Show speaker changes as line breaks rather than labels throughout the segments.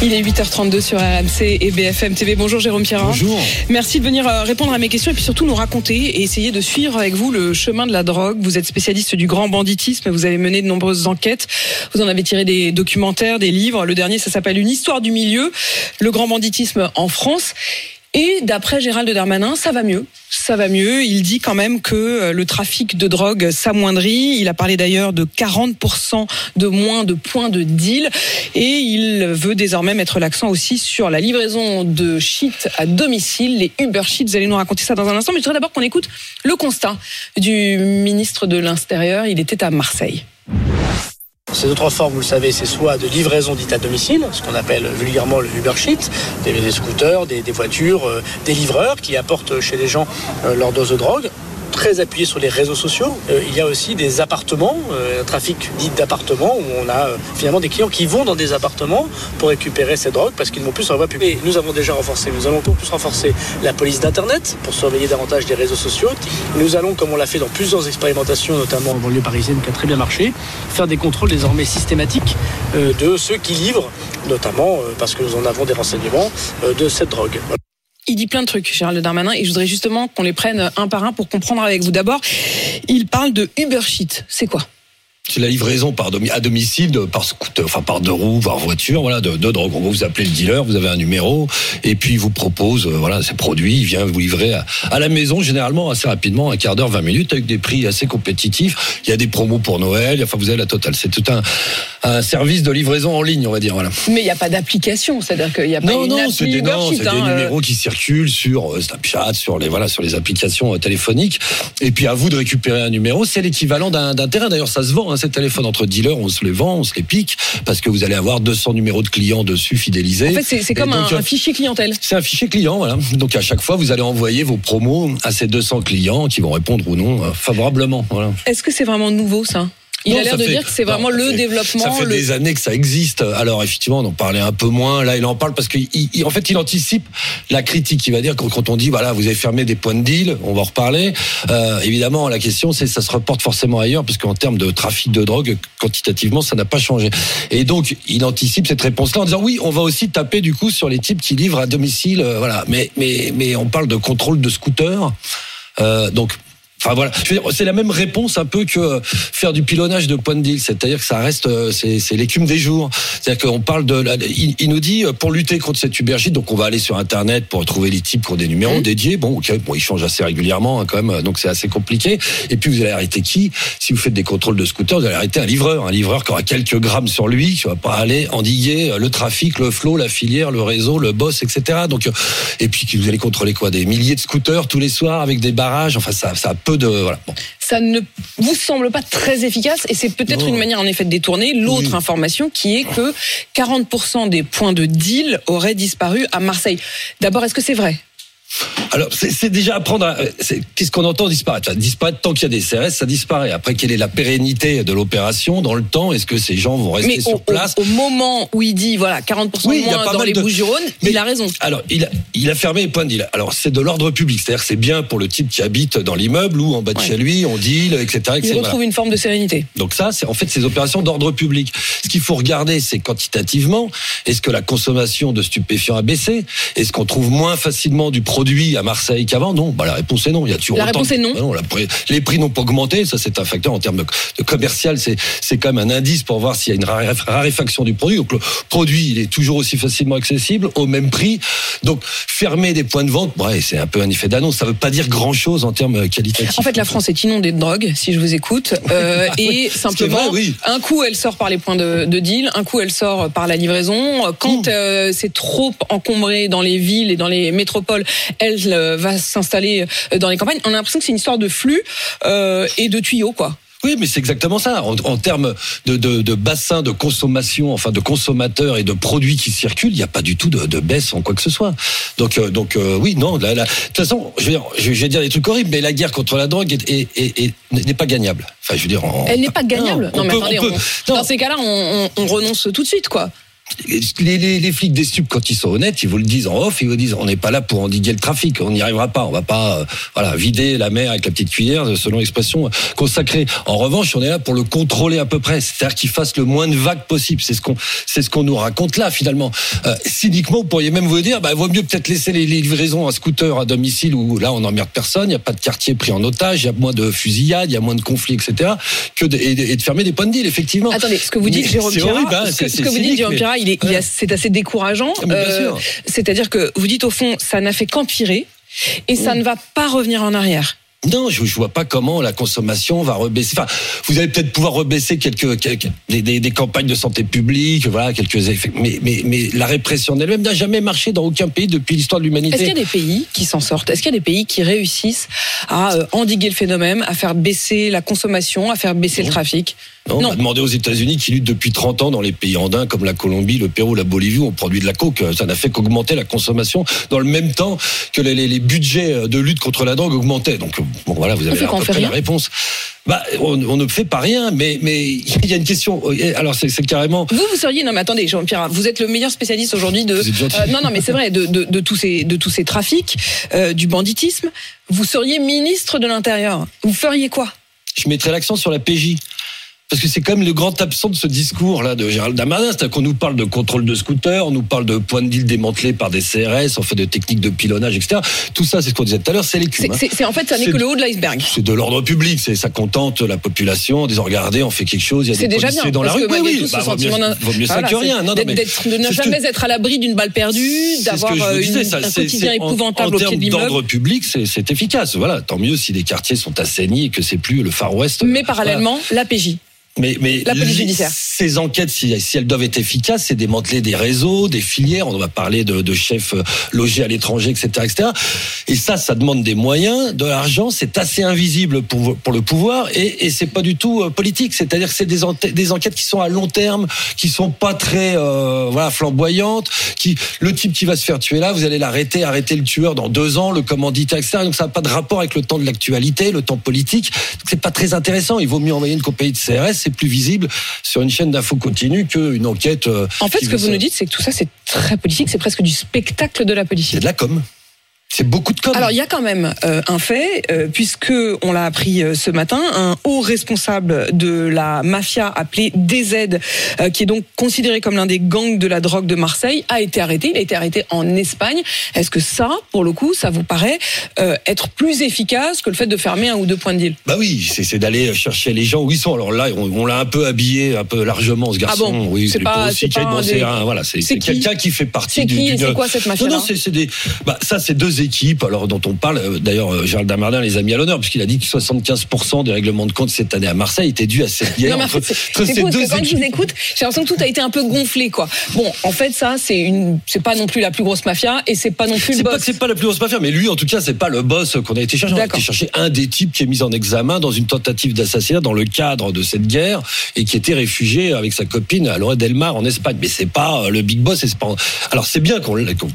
Il est 8h32 sur RMC et BFM TV. Bonjour Jérôme Pierrin.
Bonjour.
Merci de venir euh, répondre à mes questions et puis surtout nous raconter et essayer de suivre avec vous le chemin de la drogue. Vous êtes spécialiste du grand banditisme, vous avez mené de nombreuses enquêtes, vous en avez tiré des documentaires, des livres. Le dernier, ça s'appelle Une histoire du milieu, le grand banditisme en France. Et d'après Gérald Darmanin, ça va mieux. Ça va mieux. Il dit quand même que euh, le trafic de drogue s'amoindrit. Il a parlé d'ailleurs de 40% de moins de points de deal. Et il veut désormais mettre l'accent aussi sur la livraison de shit à domicile, les Uber Shit. Vous allez nous raconter ça dans un instant. Mais je voudrais d'abord qu'on écoute le constat du ministre de l'Intérieur. Il était à Marseille.
Ces autres formes, vous le savez, c'est soit de livraison dite à domicile, ce qu'on appelle vulgairement le Uber Sheet, des, scooters, des, des voitures, euh, des livreurs qui apportent chez les gens euh, leur dose de drogue très appuyé sur les réseaux sociaux. Euh, il y a aussi des appartements, euh, un trafic dit d'appartements, où on a euh, finalement des clients qui vont dans des appartements pour récupérer ces drogues parce qu'ils n'ont plus sur la voie publique. Et nous avons déjà renforcé, nous allons plus renforcer la police d'Internet pour surveiller davantage des réseaux sociaux. Nous allons, comme on l'a fait dans plusieurs expérimentations, notamment en banlieue parisienne qui a très bien marché, faire des contrôles désormais systématiques de ceux qui livrent, notamment parce que nous en avons des renseignements de cette drogue.
Il dit plein de trucs, Gérald Darmanin, et je voudrais justement qu'on les prenne un par un pour comprendre avec vous. D'abord, il parle de Uber Sheet. C'est quoi?
C'est la livraison par domi- à domicile, de- par scooter, enfin par deux roues, par voiture, voilà, de, de drogue. Vous appelez le dealer, vous avez un numéro, et puis il vous propose, euh, voilà, ces produits, il vient vous livrer à, à la maison, généralement assez rapidement, un quart d'heure, 20 minutes, avec des prix assez compétitifs. Il y a des promos pour Noël, enfin vous avez la totale. C'est tout un, un service de livraison en ligne, on va dire, voilà.
Mais il n'y a pas d'application, c'est-à-dire qu'il n'y a pas
Non,
une
non, c'est des, non,
Sheet,
c'est des
hein, euh,
numéros qui circulent sur euh, Snapchat, sur les voilà, sur les applications euh, téléphoniques. Et puis à vous de récupérer un numéro. C'est l'équivalent d'un d'un terrain. D'ailleurs, ça se vend. Hein, ces téléphones entre dealers, on se les vend, on se les pique parce que vous allez avoir 200 numéros de clients dessus fidélisés.
En fait, c'est comme
donc,
un,
euh,
un fichier clientèle.
c'est un fichier client, voilà. Donc à chaque fois, vous allez envoyer vos promos à ces 200 clients qui vont répondre ou non euh, favorablement. Voilà.
Est-ce que c'est vraiment nouveau, ça? Il
Non,
a l'air de
fait-
dire que c'est vraiment le
fait-
développement.
Ça fait
le-
des années que ça existe. Alors effectivement, on en parlait un peu moins. Là, il en parle parce qu'il, il- en fait, il anticipe la critique. Il va dire quand, quand on dit voilà, vous avez fermé des points de deal, on va en reparler. Euh, évidemment, la question c'est ça se reporte forcément ailleurs parce qu'en termes de trafic de drogue, quantitativement, ça n'a pas changé. Et donc, il anticipe cette réponse-là en disant oui, on va aussi taper du coup sur les types qui livrent à domicile. euh, voilà, mais mais mais on parle de contrôle de scooter. Euh, donc Enfin voilà, c'est la même réponse un peu que faire du pilonnage de point de deal, c'est-à-dire que ça reste, euh, c'est l'écume des jours. C'est-à-dire qu'on parle de, la- il, il nous dit euh, pour lutter contre cette ubergite, donc on va aller sur internet pour trouver les types qui ont des numéros dédiés. Bon, ok, bon, ils changent assez régulièrement hein, quand même, donc c'est assez compliqué. Et puis vous allez arrêter qui? Si vous faites des contrôles de scooter, vous allez arrêter un livreur, un livreur qui aura quelques grammes sur lui, qui va pas aller endiguer euh, le trafic, le flot, la filière, le réseau, le boss, etc. Donc et puis vous allez contrôler quoi? Des milliers de scooters tous les soirs avec des barrages. Enfin, ça, ça peu de voilà. Bon.
Ça ne vous semble pas très efficace et c'est peut-être une manière en effet de détourner l'autre
Oui.
information qui est que 40% des points de deal auraient disparu à Marseille. D'abord, est-ce que c'est vrai?
Alors, c'est déjà apprendre à. euh, Qu'est-ce qu'on entend disparaître? Disparaître tant qu'il y a des CRS, ça disparaît. Après, quelle est la pérennité de l'opération dans le temps? Est-ce que ces gens vont rester
Mais
sur
au,
place?
au- au moment où il dit voilà 40%
Oui,
de
il y a
moins dans les
de-
Bouches-du-Rhône,
Mais-
il a raison.
Alors, il a, il a fermé les points de deal. Alors, c'est de l'ordre public. C'est-à-dire que c'est bien pour le type qui habite dans l'immeuble ou en bas de
Ouais.
chez lui, on deal, etc.
Il
etc.
retrouve une forme de sérénité.
Donc ça, c'est en fait ces opérations d'ordre public. Ce qu'il faut regarder, c'est quantitativement, est-ce que la consommation de stupéfiants a baissé? Est-ce qu'on trouve moins facilement du produit à Marseille qu'avant Non, bah, la réponse est non. Il y a toujours
La réponse
de-
est non.
Bah non, la pré- les prix n'ont pas augmenté, ça c'est un facteur en termes de, de commercial, c'est c'est quand même un indice pour voir s'il y a une raré- raréfaction du produit. Donc le produit, il est toujours aussi facilement accessible, au même prix. Donc fermer des points de vente, ouais, c'est un peu un effet d'annonce. Ça veut pas dire grand chose en termes qualitatifs.
En fait, la France est inondée de drogue, si je vous écoute. Euh, et simplement,
vrai, oui.
un coup, elle sort par les points de, de deal, un coup, elle sort par la livraison. Quand euh, c'est trop encombré dans les villes et dans les métropoles, elle euh, va s'installer euh, dans les campagnes. On a l'impression que c'est une histoire de flux euh, et de tuyaux, quoi.
Oui, mais c'est exactement ça. En, en termes de, de, de bassin de consommation, enfin de consommateurs et de produits qui circulent, il n'y a pas du tout de, de baisse en quoi que ce soit. Donc, euh, donc euh, oui, non. La, la- de toute façon, je vais, dire, je vais dire des trucs horribles, mais la guerre contre la drogue est, est, est- est- n'est pas gagnable. Enfin, je veux dire, on-
Elle n'est pas gagnable.
Non,
Non, mais
peut-
attendez,
on peut-
on-
non.
dans ces cas-là, on renonce tout de suite, quoi.
Les, les, les flics des stupes, quand ils sont honnêtes, ils vous le disent en off, ils vous disent on n'est pas là pour endiguer le trafic, on n'y arrivera pas, on va pas euh, voilà vider la mer avec la petite cuillère, selon l'expression euh, consacrée. En revanche, on est là pour le contrôler à peu près, c'est-à-dire qu'il fasse le moins de vagues possible. C'est ce qu'on c'est ce qu'on nous raconte là finalement. Euh, cyniquement, vous pourriez même vous dire, bah vaut mieux peut-être laisser les, livraisons à scooter à domicile où là on n'emmerde personne, il n'y a pas de quartier pris en otage, il y a moins de fusillades, il y a moins de conflits, etc. Que de, et, de- et de fermer des points de deal, effectivement.
Attendez, ce que vous dites, Jérôme
horrible, hein,
ce que, ce vous dites, Jérôme Il est,
Ouais.
c'est assez décourageant. Euh. C'est-à-dire que vous dites au fond, ça n'a fait qu'empirer et ça
Mm.
ne va pas revenir en arrière.
Non, je, je vois pas comment la consommation va rebaisser. Enfin, vous allez peut-être pouvoir rebaisser quelques, quelques des, des, des campagnes de santé publique, voilà, quelques effets. Mais, mais, mais la répression elle-même n'a jamais marché dans aucun pays depuis l'histoire de
Est-ce qu'il y a
l'humanité.
des pays qui s'en sortent? Est-ce qu'il y a des pays qui réussissent à euh, endiguer le phénomène, à faire baisser la consommation, à faire baisser le trafic?
Non,
Non.
On va demander aux États-Unis qui luttent depuis 30 ans dans les pays andins comme la Colombie, le Pérou, la Bolivie, où on produit de la coke. Ça n'a fait qu'augmenter la consommation dans le même temps que les, les, les budgets de lutte contre la drogue augmentaient. Donc, bon, voilà, vous avez à peu près la réponse. Bah, on, on ne fait pas rien, mais mais il y a une question. Alors, c'est carrément.
Vous, vous seriez non mais attendez, Pirard, vous êtes le meilleur spécialiste aujourd'hui de. Euh, non non mais c'est vrai de, de, de tous ces de tous ces trafics, euh, du banditisme. Vous seriez ministre de l'Intérieur. Vous feriez quoi?
Je mettrais l'accent sur la PJ. Parce que c'est quand même le grand absent de ce discours là de Gérald Darmanin, c'est-à-dire qu'on nous parle de contrôle de scooter, on nous parle de points de deal démantelés par des CRS, en fait de techniques de pilonnage, etc. Tout ça, c'est ce qu'on disait tout à l'heure, c'est l'écume.
C'est
hein.
c'est- en fait ça n'est que le haut de l'iceberg.
C'est de l'ordre public, c'est ça contente la population en disant regardez, on fait quelque chose, il y a
C'est
des
déjà
policiers
bien
dans la rue.
malgré tout, ce
bah, vaut mieux, vaut ça que rien. Non, non, mais
de ne jamais être à l'abri d'une balle perdue, d'avoir euh, un quotidien épouvantable au pied de l'immeuble.
d'ordre public, c'est efficace. Voilà, tant mieux si les quartiers sont assainis et que c'est plus le Far West.
Mais
Voilà.
parallèlement, la PJ.
Mais, mais
La police
les-
judiciaire.
Ces enquêtes, si, si elles doivent être efficaces, c'est démanteler des réseaux, des filières. On va parler de, de chefs euh, logés à l'étranger, etc., etc. Et ça, ça demande des moyens, de l'argent. C'est assez invisible pour, pour le pouvoir et, et c'est pas du tout euh, politique. C'est-à-dire que c'est des, enquêtes qui sont à long terme, qui sont pas très euh, voilà flamboyantes. Qui le type qui va se faire tuer là, vous allez l'arrêter, arrêter le tueur dans deux ans, le commanditaire, etc. Donc ça n'a pas de rapport avec le temps de l'actualité, le temps politique. Donc c'est pas très intéressant. Il vaut mieux envoyer une compagnie de CRS, c'est plus visible sur une chaîne d'infos continue qu'une enquête. euh,
En fait, ce que vous
ça.
nous dites, c'est que tout ça, c'est très politique, c'est presque du spectacle de la
c'est
politique.
de la com. C'est beaucoup de com.
Alors il y a quand même euh, un fait, euh, puisque on l'a appris euh, ce matin, un haut responsable de la mafia appelé DZ, euh, qui est donc considéré comme l'un des gangs de la drogue de Marseille, a été arrêté. Il a été arrêté en Espagne. Est-ce que ça, pour le coup, ça vous paraît être plus efficace que le fait de fermer un ou deux points de deal?
Bah oui, c'est d'aller chercher les gens où ils sont. Alors là, on, on l'a un peu habillé, un peu largement ce garçon.
Ah bon?
Oui,
C'est pas-
bon,
des-
voilà, quelqu'un qui fait partie
C'est qui c'est quoi cette
Non,
mafia-là?
non, c'est c'est des. Bah, ça, c'est deux Alors dont on parle. euh, D'ailleurs, euh, Gérald Darmanin les a mis à l'honneur puisqu'il a dit que 75% des règlements de compte cette année à Marseille étaient dus à cette guerre entre, entre ces deux
que quand je vous écoute, j'ai l'impression que tout a été un peu gonflé, quoi. Bon, en fait, ça, c'est une, c'est pas non plus la plus grosse mafia et c'est pas non plus le boss.
c'est pas la plus grosse mafia, mais lui, en tout cas, c'est pas le boss qu'on a été chercher. On a été chercher un des types qui est mis en examen dans une tentative d'assassinat dans le cadre de cette guerre et qui était réfugié avec sa copine à Lorette del Mar en Espagne. Mais c'est pas euh, le big boss. pas... Alors c'est bien qu'on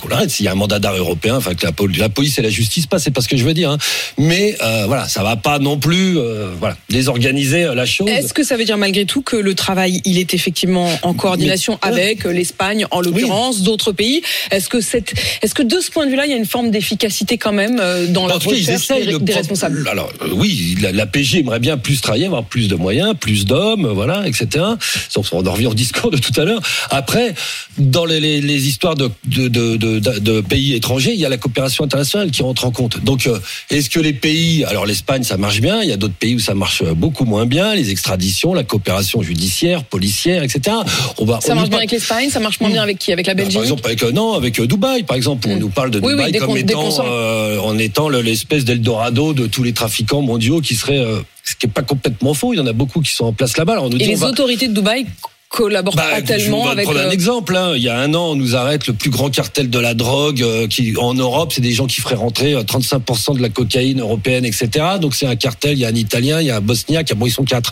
l'arrête s'il y a un mandat d'arrêt européen, enfin que la, pol- la police et la justice passent, c'est pas ce que je veux dire. hein. Mais euh, voilà, ça va pas non plus euh, voilà désorganiser euh, la chose.
Est-ce que ça veut dire malgré tout que le travail, il est effectivement en coordination
Mais-
avec l'Espagne, en l'occurrence, d'autres pays? Est-ce que cette, est-ce que de ce point de vue-là, il y a une forme d'efficacité quand même euh, dans la recherche des,
le
des responsables?
Alors euh, oui, la, la PJ aimerait bien plus travailler, avoir plus de moyens, plus d'hommes, voilà, etc. Sauf on en revient au discours de tout à l'heure. Après, dans les, les- les histoires de, de, de, de- de pays étrangers, il y a la coopération relations internationales qui rentrent en compte. Donc, euh, est-ce que les pays, alors l'Espagne, ça marche bien, il y a d'autres pays où ça marche euh, beaucoup moins bien, les extraditions, la coopération judiciaire, policière, etc. On va,
Ça
on
marche bien avec l'Espagne, ça marche moins bien avec qui? Avec la
bah,
Belgique?
par exemple, avec, euh, non, avec Dubaï, par exemple, on
Mm.
nous parle de
Oui, oui,
Dubaï comme étant, euh, en étant le- l'espèce d'Eldorado de tous les trafiquants mondiaux qui seraient, euh, ce qui est pas complètement faux. Il y en a beaucoup qui sont en place là-bas.
Et
dit,
les
va-
autorités de Dubaï collaborent
bah,
pas
je
tellement
vais
avec.
prendre un
euh,
exemple. hein. Il y a un an, on nous arrête le plus grand cartel de la drogue euh, qui en Europe, c'est des gens qui feraient rentrer euh, 35% de la cocaïne européenne, etc. Donc c'est un cartel. Il y a un Italien, il y a un Bosniaque. Bon, ils sont quatre.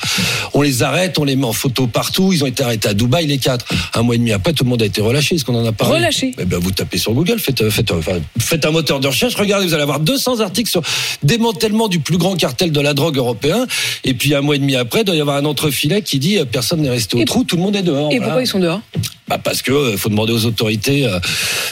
On les arrête, on les met en photo partout. Ils ont été arrêtés à Dubaï, les quatre. Un mois et demi après, tout le monde a été relâché. Est-ce qu'on en a parlé
Relâché.
Eh ben, vous tapez sur Google, faites, euh, faites, euh, enfin, faites un moteur de recherche, regardez, vous allez avoir 200 articles sur démantèlement du plus grand cartel de la drogue européen. Et puis un mois et demi après, il doit y avoir un entrefilet qui dit euh, personne n'est resté au
Et-
trou, tout le monde est dehors.
Et
Voilà.
pourquoi ils sont dehors
Bah parce que euh, faut demander aux autorités euh,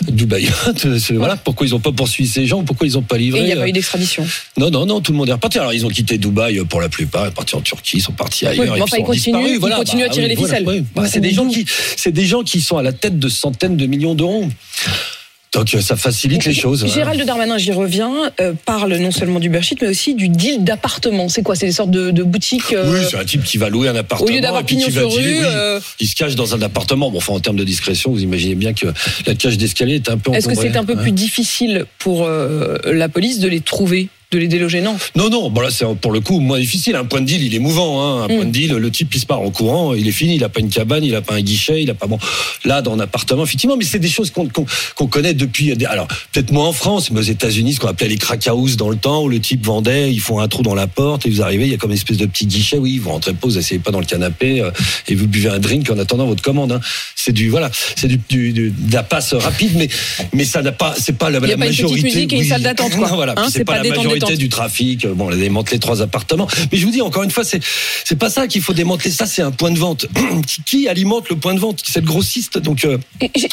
euh, c'est- voilà, pourquoi ils ont pas poursuivi ces gens, pourquoi ils ont pas
Et
livré.
il n'y a
euh,
pas eu d'extradition.
Non, non, non, tout le monde est reparti. Alors ils ont quitté Dubaï euh, pour la plupart, ils sont partis en Turquie, ils sont partis ailleurs.
enfin,
puis
ils
sont
continuent- ils continuent à tirer les ficelles.
oui. Bah, c'est des gens qui, c'est des gens qui sont à la tête de centaines de millions d'euros. Donc euh, ça facilite les choses.
Gérald Darmanin, j'y reviens, euh, parle non seulement du Bershit, mais aussi du deal d'appartement. C'est quoi? C'est des sortes de, de boutiques euh,
Oui, c'est un type qui va louer un appartement.
Au lieu d'avoir pignon sur rue,
oui.
euh,
Il se cache dans un appartement. Bon, enfin, en termes de discrétion, vous imaginez bien que la cage d'escalier est un peu
Est-ce que c'est un peu
hein.
plus difficile pour la police de les trouver, de les déloger Non?
Non, non, bon là c'est pour le coup moins difficile. Un point de deal, il est mouvant. Hein. Un
Mm.
point de deal, le type il se part en courant, il est fini. Il a pas une cabane, il a pas un guichet, il a pas bon. Là, dans un appartement, effectivement, mais c'est des choses qu'on qu'on qu'on connaît depuis. Alors peut-être moins en France, mais aux États-Unis, ce qu'on appelait les crack house dans le temps, où le type vendait, ils font un trou dans la porte et vous arrivez, il y a comme une espèce de petit guichet. Oui, vous rentrez pas, vous asseyez pas dans le canapé euh, et vous buvez un drink en attendant votre commande. Hein. C'est du voilà, c'est du, du, du- de la passe rapide, mais mais ça n'a pas, c'est pas la,
Il y a
la
pas une petite
majorité.
musique et une salle d'attente, quoi.
Non, voilà,
Hein,
puis
c'est
c'est pas,
pas
la majorité du trafic. Bon, on a démantelé trois appartements. Mais je vous dis, encore une fois, c'est, c'est pas ça qu'il faut démanteler. Ça, c'est un point de vente. qui, qui alimente le point de vente? C'est le grossiste. Donc, euh,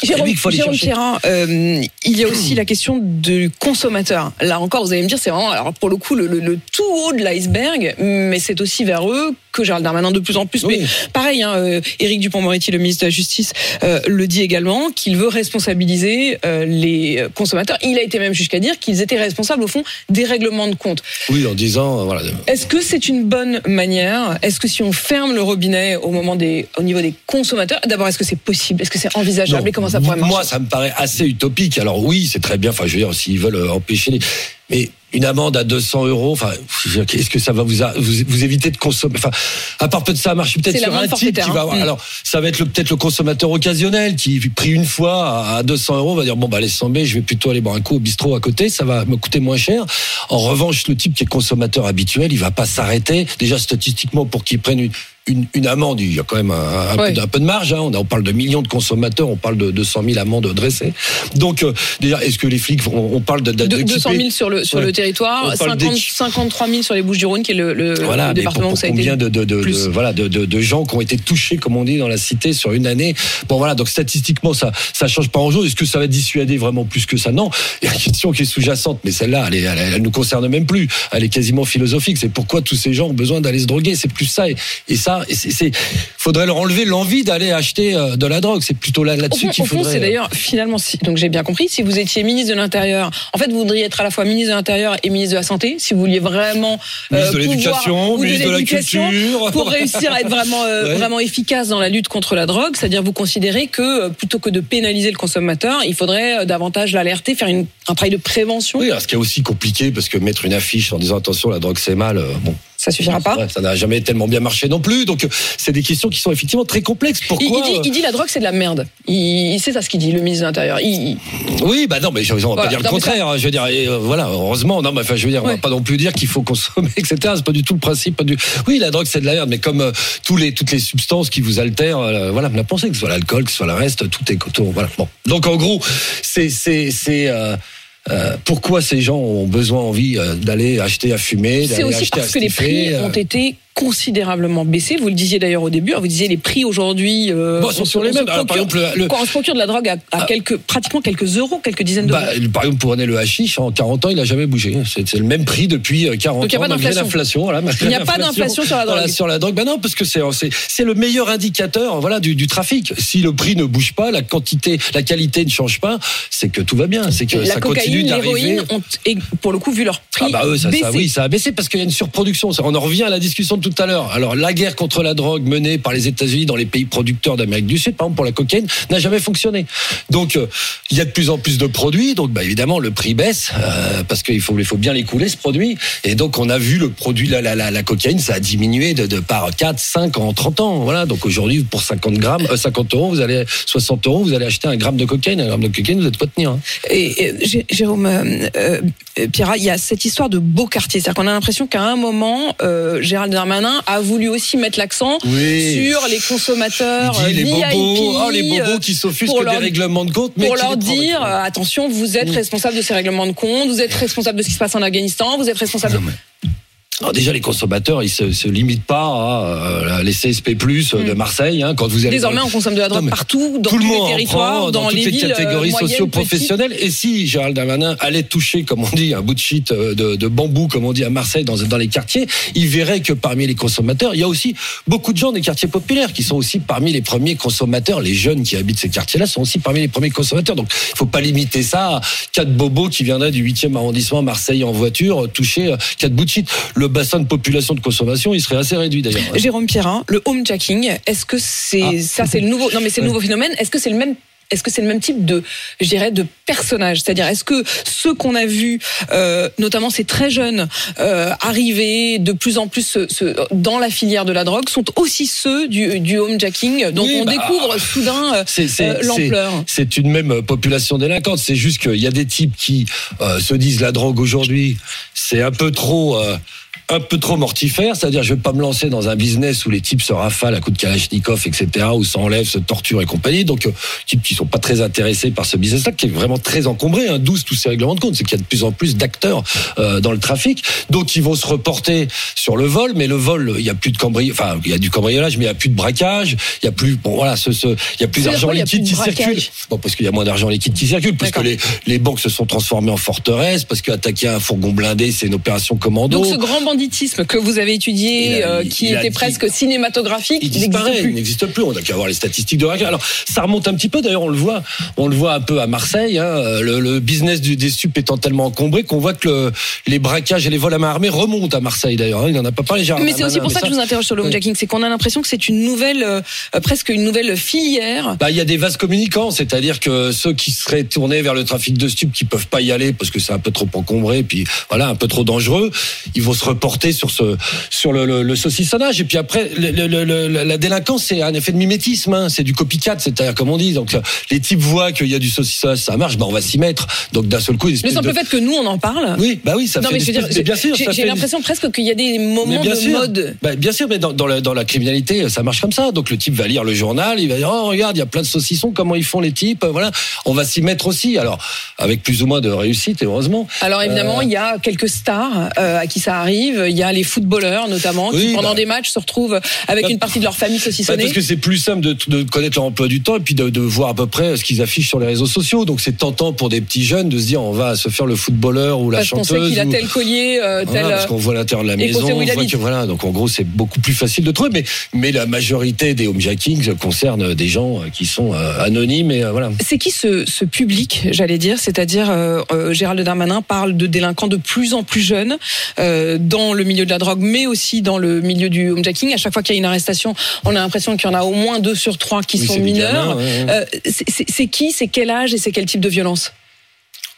Jérôme,
faut.
Chérin, euh, il y a aussi la question du consommateur. Là encore, vous allez me dire, c'est vraiment, alors pour le coup, le, le- le tout haut de l'iceberg, mais c'est aussi vers eux que Gérald Darmanin de plus en plus.
Oui.
Mais pareil, hein, euh, Éric Dupont-Moretti, le ministre de la Justice, euh, le dit également, qu'il veut responsabiliser euh, les consommateurs. Il a été même jusqu'à dire qu'ils étaient responsables, au fond, des règlements de compte.
oui, en disant, voilà.
Est-ce que c'est une bonne manière? Est-ce que si on ferme le robinet au moment des, au niveau des consommateurs, d'abord, est-ce que c'est possible? Est-ce que c'est envisageable?
Non.
Et comment ça pourrait marcher?
Moi, ça me paraît assez utopique. Alors oui, c'est très bien. Enfin, je veux dire, s'ils veulent empêcher les, mais une amende à 200 euros. Enfin, est-ce que ça va vous, a- vous, vous éviter de consommer Enfin, à part peut-être ça marche peut-être sur un type qui va.
hein.
avoir-. Alors, ça va être peut-être le consommateur occasionnel qui, pris une fois à à 200 euros, va dire bon bah laisse tomber, je vais plutôt aller boire un coup au bistrot à côté, ça va me coûter moins cher. En revanche, le type qui est consommateur habituel, il va pas s'arrêter. Déjà statistiquement, pour qu'il prenne une une, une amende, il y a quand même un, un
Ouais.
peu, un peu de marge. Hein. On, a- on parle de millions de consommateurs, on parle de 200 000 amendes dressées. Donc, euh, déjà, est-ce que les flics, on parle de, de,
De-
d'équiper-
200 000 sur le, sur
Ouais.
le territoire,
On parle
50,
d'équi-
53 000 sur les Bouches-du-Rhône, qui est le, le-
voilà,
le
mais
département
pour,
où ça a
pour
été.
combien de, voilà, gens qui ont été touchés, comme on dit dans la cité, sur une année. Bon, voilà, donc statistiquement, ça ça change pas en jour. Est-ce que ça va dissuader vraiment plus que ça? Non. Il y a une question qui est sous-jacente, mais celle-là, elle, elle, elle nous concerne même plus. Elle est quasiment philosophique. C'est pourquoi tous ces gens ont besoin d'aller se droguer. C'est plus ça. Et, et ça, et c'est, faudrait leur enlever l'envie d'aller acheter euh, de la drogue. C'est plutôt là, là-dessus qu'il faudrait.
c'est d'ailleurs finalement, si, donc j'ai bien compris, si vous étiez ministre de l'Intérieur, en fait, vous voudriez être à la fois ministre de l'Intérieur et ministre de la Santé, si vous vouliez vraiment
Ministre de
pouvoir-
l'éducation, ministre de la
l'éducation,
culture.
pour réussir à être vraiment euh,
Ouais.
vraiment efficace dans la lutte contre la drogue, c'est-à-dire vous considérez que euh, plutôt que de pénaliser le consommateur, il faudrait euh, davantage l'alerter, faire une- un travail de prévention.
Oui, alors, ce qui est aussi compliqué, parce que mettre une affiche en disant attention, la drogue c'est mal, euh, bon,
Ça suffira pas.
Ouais, ça n'a jamais tellement bien marché non plus. Donc, c'est des questions qui sont effectivement très complexes. Pourquoi
il dit, il dit la drogue c'est de la merde. Il, c'est ça ce qu'il dit, le ministre de l'Intérieur. Il-
Oui, bah non, mais on va
Voilà.
pas dire le
Non,
contraire. hein. Je veux dire, et, euh, voilà, heureusement, non, mais enfin, je veux dire, on va pas non plus dire qu'il faut consommer, etc. C'est pas du tout le principe. Pas du... Oui, la drogue c'est de la merde, mais comme euh, tous les toutes les substances qui vous altèrent, euh, voilà, la pensée, que ce soit l'alcool, que ce soit le reste, tout est coton. Voilà. Bon. Donc en gros, c'est c'est c'est euh, pourquoi ces gens ont besoin, envie euh, d'aller acheter à fumer,
C'est
d'aller
aussi
acheter à
parce que les prix
euh,
ont été considérablement baissé. Vous le disiez d'ailleurs au début. hein, Vous disiez les prix aujourd'hui euh,
Bon, sont
on
sur les mêmes. Alors, par
procure-
exemple, le-
quand on se procure de la drogue à, à
Ah.
quelques, pratiquement quelques euros, quelques dizaines d'euros.
Bah, par exemple, pour le hashish, en 40 ans, il a jamais bougé. C'est le même prix depuis euh, 40
Donc, il y a
ans,
pas d'inflation.
Voilà,
Il n'y a pas d'inflation sur la drogue.
Voilà, sur la drogue. Bah non, parce que c'est c'est le meilleur indicateur, voilà, du, du trafic. Si le prix ne bouge pas, la quantité, la qualité ne change pas, c'est que tout va bien. C'est que
la
ça continue
cocaïne,
d'arriver.
l'héroïne ont, et pour le coup, vu leur prix
Ah bah eux, ça, oui, ça a baissé parce qu'il y a une surproduction. On en revient à la discussion de tout à l'heure. Alors la guerre contre la drogue menée par les États-Unis dans les pays producteurs d'Amérique du Sud, par exemple pour la cocaïne, n'a jamais fonctionné. Donc euh, il y a de plus en plus de produits, donc bah, évidemment le prix baisse euh, parce qu'il faut, il faut bien l'écouler ce produit. Et donc on a vu le produit, la, la, la, cocaïne, ça a diminué de, de par 4, 5 en 30 ans. Voilà. Donc aujourd'hui pour 50 grammes, euh, 50 euros, vous allez 60 euros, vous allez acheter un gramme de cocaïne. Un gramme de cocaïne, vous êtes quoi tenir. hein.
Et, et, Jé- Jérôme euh, Pierrat, il y a cette histoire de beau quartier. C'est-à-dire qu'on a l'impression qu'à un moment, Gérald Darmanin a voulu aussi mettre l'accent
Oui.
sur les consommateurs
Il dit les
VIP,
bobos, oh, les bobos
euh,
qui s'offusquent des règlements de compte, mais
pour leur dire euh, attention, vous êtes
Mm.
responsable de ces règlements de compte, vous êtes responsable de ce qui se passe en Afghanistan, vous êtes responsable.
Alors déjà, les consommateurs, ils se, se limitent pas à euh, les CSP+ de Marseille. Hein, quand vous allez
Mm. Désormais, on consomme de la drogue
Non,
partout, dans
tout le
tous
monde
les territoires,
prend,
dans,
dans,
les
toutes les
villes
catégories
euh, moyennes,
socio-professionnelles. Et si Gérald Darmanin allait toucher, comme on dit, un bout de shit euh, de, de bambou, comme on dit à Marseille, dans, dans les quartiers, il verrait que parmi les consommateurs, il y a aussi beaucoup de gens des quartiers populaires qui sont aussi parmi les premiers consommateurs. Les jeunes qui habitent ces quartiers-là sont aussi parmi les premiers consommateurs. Donc, il faut pas limiter ça à quatre bobos qui viendraient du 8e arrondissement Marseille en voiture euh, toucher quatre bouts de shit. Le bassin de population de consommation, il serait assez réduit d'ailleurs.
Jérôme Pierrin, le homejacking, est-ce que c'est
Ah.
ça c'est le nouveau non mais c'est le nouveau phénomène, est-ce que c'est le même est-ce que c'est le même type de, je dirais, de personnage? C'est-à-dire, est-ce que ceux qu'on a vus, euh, notamment ces très jeunes, euh, arriver de plus en plus ce- ce- dans la filière de la drogue, sont aussi ceux du, du homejacking dont
Oui,
on
bah,
découvre soudain euh, euh, l'ampleur
c'est- une même population délinquante. C'est juste qu'il y a des types qui se disent la drogue aujourd'hui, c'est un peu trop. Un peu trop mortifère, c'est-à-dire je vais pas me lancer dans un business où les types se rafalent à coups de kalachnikov, etc., où s'enlèvent, se torturent et compagnie. Donc, euh, types qui sont pas très intéressés par ce business-là, qui est vraiment très encombré, hein, 12 tous ces règlements de compte, c'est qu'il y a de plus en plus d'acteurs euh, dans le trafic. Donc, ils vont se reporter sur le vol, mais le vol, il y a plus de cambriolage, enfin, il y a du cambriolage, mais il y a plus de braquage, il y a plus, bon, voilà, ce, ce, il y a plus d'argent liquide
plus
qui circule. Bon, parce qu'il y a moins d'argent liquide qui circule, parce que les, les banques se sont transformées en forteresses, parce qu'attaquer un fourgon blindé, c'est une opération commando.
Donc ce grand banditisme que vous avez étudié,
a-
euh, qui
a
était presque cinématographique,
il disparaît, il n'existe plus. On n'a qu'à voir les statistiques de braquage. Alors, ça remonte un petit peu. D'ailleurs, on le voit, on le voit un peu à Marseille. Hein, le, le business du, des stupes étant tellement encombré qu'on voit que le- les braquages et les vols à main armée remontent à Marseille. D'ailleurs, hein. il n'en a pas parlé.
Mais c'est aussi pour ça que je vous interroge sur le homejacking, c'est qu'on a l'impression que c'est une nouvelle, euh, euh, presque une nouvelle filière.
Bah, il y a des vases communicants, c'est-à-dire que ceux qui seraient tournés vers le trafic de stupes, qui peuvent pas y aller parce que c'est un peu trop encombré, puis voilà, un peu trop dangereux, ils vont se reporter sur ce, sur le, le, le saucissonnage. Et puis après, le, la délinquance, c'est un effet de mimétisme, hein, c'est du copycat, c'est-à-dire comme on dit. Donc les types voient qu'il y a du saucissonnage, ça marche, bah on va s'y mettre. Donc d'un seul coup,
Le simple
de-
fait que nous on en parle.
oui, bah oui, ça
non
fait
mais
une
je veux dire,
espèce- mais bien sûr,
j'ai l'impression presque qu'il y a des moments
bien
de
sûr.
mode.
Bah, bien sûr, mais dans, dans, la, dans la criminalité, ça marche comme ça. Donc le type va lire le journal, il va dire oh regarde, il y a plein de saucissons, comment ils font les types, euh, voilà. On va s'y mettre aussi. Alors avec plus ou moins de réussite, et heureusement.
Alors évidemment,
Euh,
il y a quelques stars euh, à qui ça arrive. Il y a les footballeurs notamment qui pendant
bah.
des matchs se retrouvent avec
Bah,
une partie de leur famille
Bah,
saucissonnée.
parce que c'est plus simple de, de connaître leur emploi du temps et puis de, de voir à peu près ce qu'ils affichent sur les réseaux sociaux. Donc c'est tentant pour des petits jeunes de se dire on va se faire le footballeur ou la
Parce qu'on
chanteuse.
sait qu'il a tel collier, euh, tel.
Voilà, parce qu'on voit l'intérieur de la
et qu'on
maison, on voit que voilà, donc en gros c'est beaucoup plus facile de trouver, mais mais la majorité des homejackings concernent des gens euh, qui sont euh, anonymes et euh, voilà.
C'est qui ce, ce public, j'allais dire, c'est-à-dire euh, euh, Gérald Darmanin parle de délinquants de plus en plus jeunes euh, dans le milieu de la drogue, mais aussi dans le milieu du homejacking. À chaque fois qu'il y a une arrestation, on a l'impression qu'il y en a au moins deux sur trois qui
Oui,
sont mineurs.
gamins, ouais, ouais.
Euh, c'est- qui, c'est quel âge et c'est quel type de violence?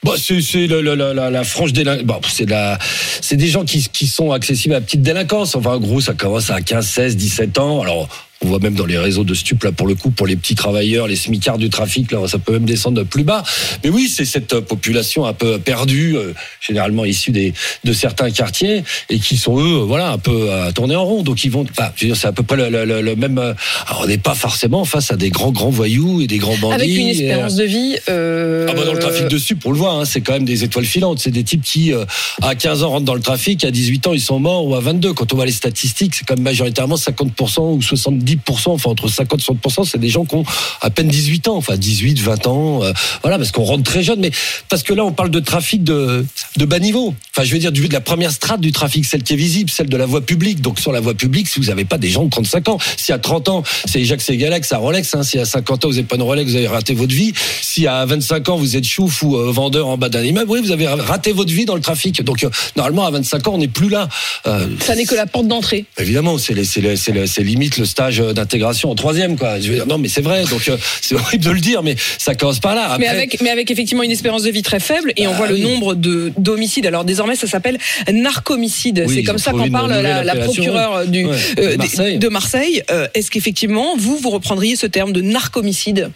Bah, c'est la, la, la franche délinquance. Bon, c'est de la, c'est des gens qui, qui sont accessibles à la petite délinquance. Enfin, en gros, ça commence à 15, 16, 17 ans. Alors, On voit même dans les réseaux de stup là pour le coup pour les petits travailleurs, les smicards du trafic là, ça peut même descendre plus bas. Mais oui, c'est cette euh, population un peu perdue, euh, généralement issue des de certains quartiers et qui sont eux, voilà, un peu à tourner en rond. Donc ils vont, enfin, je veux dire, c'est à peu près le, le- le- le même. euh, Alors on n'est pas forcément face à des grands grands voyous et des grands bandits.
Avec une
et, euh,
espérance de vie. euh,
ah bah dans le trafic de sup, on le voit, hein, c'est quand même des étoiles filantes. C'est des types qui, euh, à 15 ans, rentrent dans le trafic, à 18 ans, ils sont morts, ou à 22. Quand on voit les statistiques, c'est quand même majoritairement 50% ou 70%, enfin entre 50 et 60%, c'est des gens qui ont à peine 18 ans, enfin 18, 20 ans, euh, voilà, parce qu'on rentre très jeune, mais parce que là, on parle de trafic de, de bas niveau. Enfin, je veux dire, du, de la première strate du trafic, celle qui est visible, celle de la voie publique. Donc sur la voie publique, si vous n'avez pas des gens de 35 ans, si à 30 ans, c'est Jacques Ségalex à Rolex, hein, si à 50 ans, vous n'avez pas une Rolex, vous avez raté votre vie. Si à 25 ans, vous êtes chouf ou euh, vendeur en bas d'un immeuble, oui, vous avez raté votre vie dans le trafic. Donc euh, normalement, à 25 ans, on n'est plus là.
Ça n'est que la porte d'entrée.
Évidemment, c'est c'est c'est c'est limite le stage euh, d'intégration en troisième, quoi. Je veux dire, non, mais c'est vrai. Donc euh, c'est horrible de le dire, mais ça commence par là. Après,
Mais avec, mais avec effectivement une espérance de vie très faible et on
Ah
voit le nombre de d'homicides. Alors désormais, ça s'appelle narcomicide.
Oui,
c'est comme ça qu'en parle la, procureure du,
Ouais, de
euh,
Marseille.
de Marseille. Euh, Est-ce qu'effectivement, vous, vous reprendriez ce terme de narcomicide?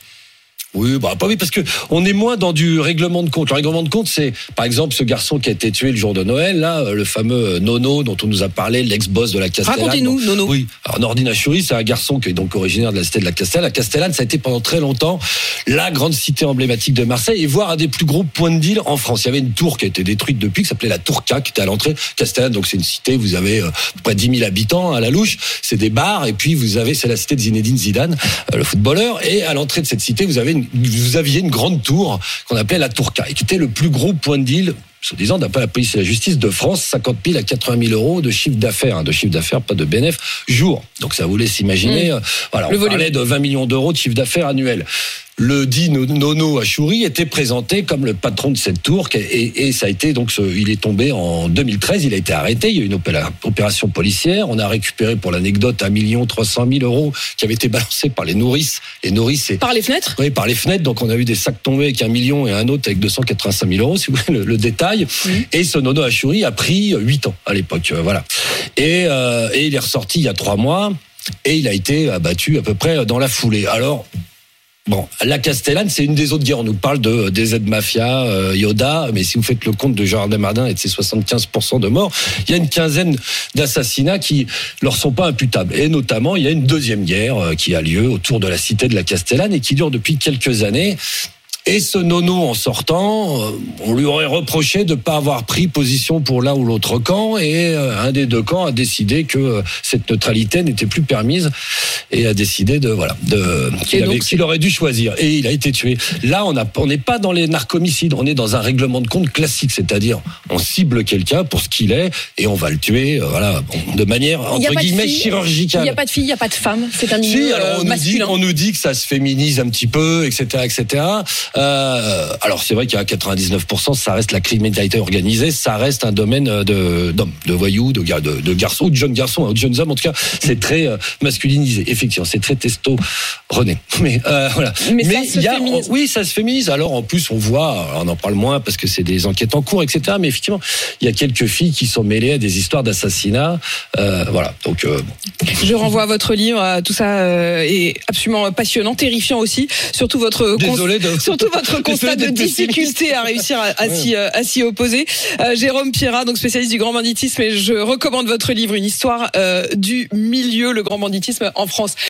Oui, bah pas oui, parce que on est moins dans du règlement de compte. Le règlement de compte, c'est par exemple ce garçon qui a été tué le jour de Noël, là, euh, le fameux Nono dont on nous a parlé, l'ex-boss de la Castellane.
Racontez-nous, Nono.
Oui, alors Nordine Achouri, c'est un garçon qui est donc originaire de la cité de la Castellane. La Castellane, ça a été pendant très longtemps la grande cité emblématique de Marseille et voire un des plus gros points de deal en France. Il y avait une tour qui a été détruite depuis, qui s'appelait la Tour K, qui était à l'entrée. Castellane, donc c'est une cité, vous avez euh, près 10 000 habitants à la louche, c'est des bars, et puis vous avez, c'est la cité de Zinedine Zidane, euh, le footballeur, et à l'entrée de cette cité, vous avez une, vous aviez une grande tour qu'on appelait la Tour K, et qui était le plus gros point de deal soi-disant d'après la police et la justice de France, 50 000 à 80 000 euros de chiffre d'affaires, hein, de chiffre d'affaires, pas de bénéf, jour. Donc ça vous laisse imaginer, euh, voilà,
Le
on
volume.
parlait de 20 millions d'euros de chiffre d'affaires annuel. Le dit No- Nono Achouri était présenté comme le patron de cette tour et, et ça a été donc ce- il est tombé en 2013, il a été arrêté, il y a eu une opéra- opération policière, on a récupéré pour l'anecdote un million 300 000 euros qui avait été balancé par les nourrices. Les nourrices,
Par les fenêtres?
Oui, par les fenêtres. Donc, on a eu des sacs tombés avec un million et un autre avec 285 000 euros, si vous voulez le, le détail. Et ce Nono Achouri a pris 8 ans à l'époque. euh, voilà. Et, euh, et il est ressorti il y a 3 mois et il a été abattu à peu près dans la foulée. Alors, Bon, la Castellane, c'est une des autres guerres. On nous parle de des Z Mafia, euh, Yoda, mais si vous faites le compte de Gérard Desmardins et de ses 75% de morts, il y a une quinzaine d'assassinats qui leur sont pas imputables. Et notamment, il y a une deuxième guerre euh, qui a lieu autour de la cité de la Castellane et qui dure depuis quelques années. Et ce nono, en sortant, euh, on lui aurait reproché de ne pas avoir pris position pour l'un ou l'autre camp, et euh, un des deux camps a décidé que euh, cette neutralité n'était plus permise, et a décidé de voilà, de qu'il avait- qu'il aurait dû choisir. Et il a été tué. Là, on n'est pas dans les narcomicides, on est dans un règlement de compte classique, c'est-à-dire on cible quelqu'un pour ce qu'il est, et on va le tuer, voilà, de manière entre guillemets
filles, Il
chirurgicale.
n'y a pas de filles, il n'y a pas de femmes. C'est un
Si, alors on, nous dit, on nous dit que ça se féminise un petit peu, etc., etc. Euh, alors c'est vrai a 99%, ça reste la criminalité organisée, ça reste un domaine de d'hommes, de voyous, de, gar- de, de garçons, ou de jeunes garçons, hein, de jeunes hommes. En tout cas, c'est très euh, masculinisé. Effectivement, c'est très testo René. Mais euh, voilà.
Mais ça se
y a,
féminise.
oui, ça se féminise. Alors en plus, on voit, on en parle moins parce que c'est des enquêtes en cours, etc. Mais effectivement, il y a quelques filles qui sont mêlées à des histoires d'assassinat. Euh, voilà. Donc euh, bon.
Je renvoie à votre livre. euh, Tout ça euh, est absolument passionnant, terrifiant aussi. Surtout votre
Désolé de-
surtout votre constat de difficulté à réussir à, à s'y, euh, s'y opposer. Euh, Jérôme Pierrat, donc spécialiste du grand banditisme, et je recommande votre livre, une histoire euh, du milieu, le grand banditisme en France.